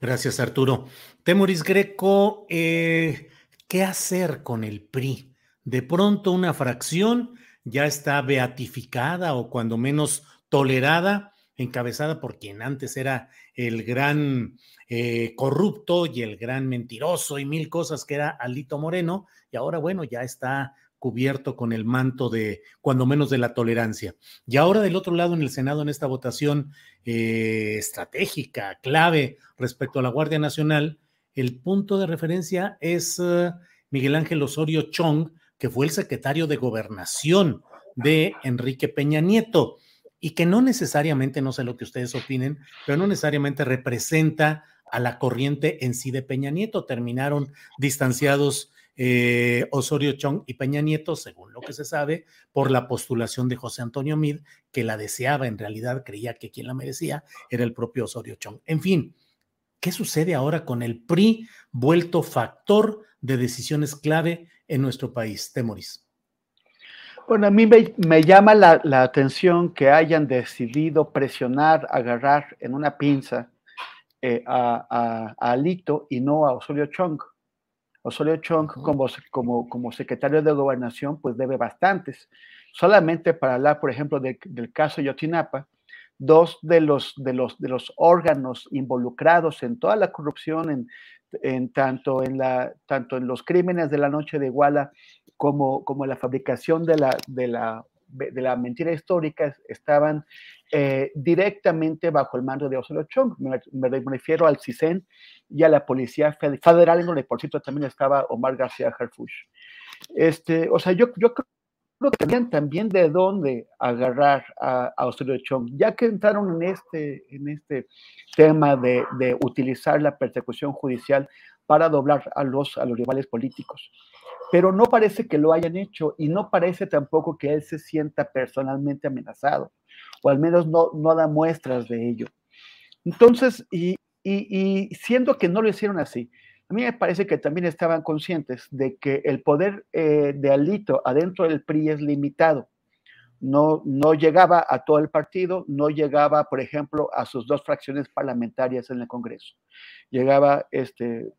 Gracias, Arturo. Temoris Greco, eh, ¿qué hacer con el PRI? De pronto una fracción ya está beatificada o cuando menos tolerada, encabezada por quien antes era el gran eh, corrupto y el gran mentiroso y mil cosas que era Alito Moreno, y ahora bueno, ya está cubierto con el manto de, cuando menos, de la tolerancia. Y ahora del otro lado, en el Senado, en esta votación eh, estratégica, clave respecto a la Guardia Nacional, el punto de referencia es uh, Miguel Ángel Osorio Chong, que fue el secretario de gobernación de Enrique Peña Nieto y que no necesariamente, no sé lo que ustedes opinen, pero no necesariamente representa a la corriente en sí de Peña Nieto. Terminaron distanciados eh, Osorio Chong y Peña Nieto, según lo que se sabe, por la postulación de José Antonio Mid, que la deseaba, en realidad creía que quien la merecía era el propio Osorio Chong. En fin, ¿qué sucede ahora con el PRI vuelto factor de decisiones clave en nuestro país? Temoris. Bueno, a mí me, llama la, atención que hayan decidido presionar, agarrar en una pinza eh, a, Alito y no a Osorio Chong. Osorio Chong, como, como, como secretario de gobernación, pues debe bastantes. Solamente para hablar, por ejemplo, del caso Yotinapa, dos de los, de, los, de los órganos involucrados en toda la corrupción, en, en tanto, en la, tanto en los crímenes de la noche de Iguala como, como la fabricación de la, de la, de la mentira histórica estaban eh, directamente bajo el mando de Osorio Chong. Me, refiero al CISEN y a la Policía Federal, en donde por cierto también estaba Omar García Harfush. Este, o sea, yo, yo creo que tenían también de dónde agarrar a, a Osorio Chong, ya que entraron en este, en este tema de, de utilizar la persecución judicial para doblar a los, a los rivales políticos pero no parece que lo hayan hecho y no parece tampoco que él se sienta personalmente amenazado, o al menos no, no da muestras de ello. Entonces, y, y, siendo que no lo hicieron así, a mí me parece que también estaban conscientes de que el poder eh, de Alito adentro del PRI es limitado. No, no llegaba a todo el partido, no llegaba, por ejemplo, a sus dos fracciones parlamentarias en el Congreso. Llegaba este,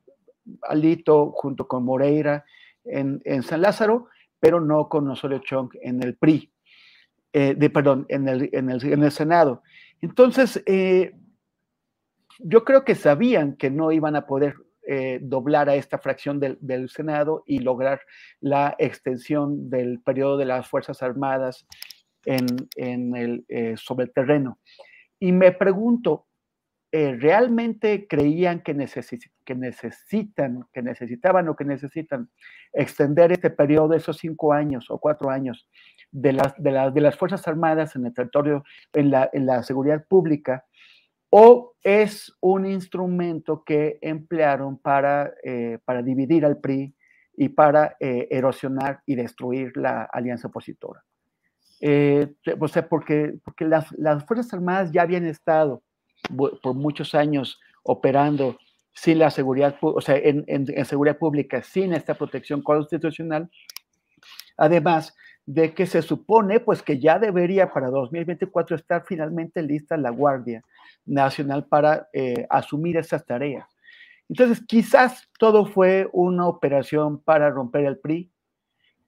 Alito junto con Moreira en, San Lázaro, pero no con Osorio Chong en el PRI, eh, de, perdón, en el, en el, Senado. Entonces, eh, yo creo que sabían que no iban a poder eh, doblar a esta fracción del, Senado y lograr la extensión del periodo de las Fuerzas Armadas en, el, sobre el terreno. Y me pregunto, eh, realmente creían que, que necesitan, que necesitaban o que necesitan extender este periodo esos cinco años o cuatro años de las, de, de las Fuerzas Armadas en el territorio, en la, en la seguridad pública, o es un instrumento que emplearon para, eh, para dividir al PRI y para eh, erosionar y destruir la alianza opositora. o sea, porque, porque las, las Fuerzas Armadas ya habían estado por muchos años operando sin la seguridad, o sea, en, seguridad pública, sin esta protección constitucional, además de que se supone pues que ya debería para 2024 estar finalmente lista la Guardia Nacional para eh, asumir esas tareas. Entonces, quizás todo fue una operación para romper el PRI.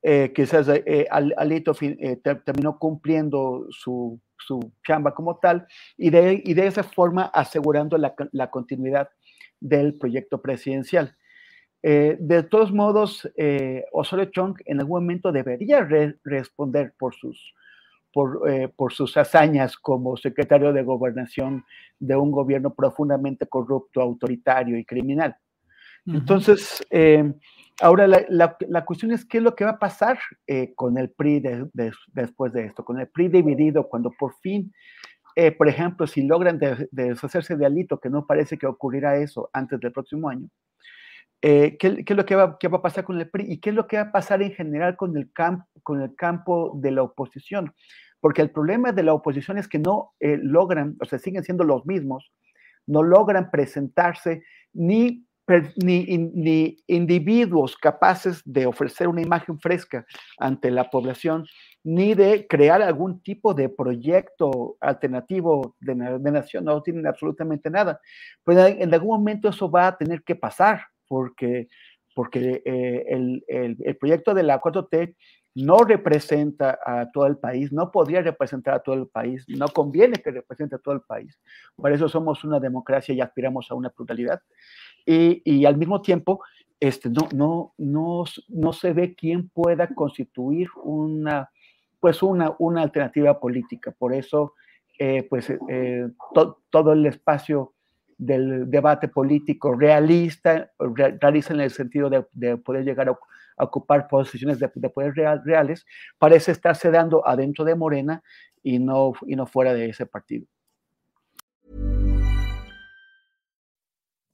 Eh, quizás eh, Alito eh, terminó cumpliendo su, su, chamba como tal y de, y de esa forma asegurando la, la continuidad del proyecto presidencial. de todos modos, Osorio Chong en algún momento debería responder por sus, por, por, sus hazañas como secretario de gobernación de un gobierno profundamente corrupto, autoritario y criminal. Entonces, eh, ahora la, la, cuestión es qué es lo que va a pasar eh, con el PRI después de esto, con el PRI dividido, cuando por fin, eh, por ejemplo, si logran deshacerse de Alito, que no parece que ocurrirá eso antes del próximo año, ¿qué, ¿qué, es lo que va, qué va, a pasar con el PRI y qué es lo que va a pasar en general con el, camp, con el campo de la oposición? Porque el problema de la oposición es que no logran, o sea, siguen siendo los mismos, no logran presentarse ni ni, individuos capaces de ofrecer una imagen fresca ante la población, ni de crear algún tipo de proyecto alternativo de, nación, no tienen absolutamente nada. Pero en algún momento eso va a tener que pasar, porque, porque eh, el, el, proyecto de la 4T no representa a todo el país, no podría representar a todo el país, no conviene que represente a todo el país. Por eso somos una democracia y aspiramos a una pluralidad y, al mismo tiempo este, no, no, no, no se ve quién pueda constituir una, pues una, una alternativa política. Por eso, eh, pues, eh, todo el espacio del debate político realista, realista en el sentido de, poder llegar a, ocupar posiciones de, poder reales, parece estarse dando adentro de Morena y no, y no fuera de ese partido.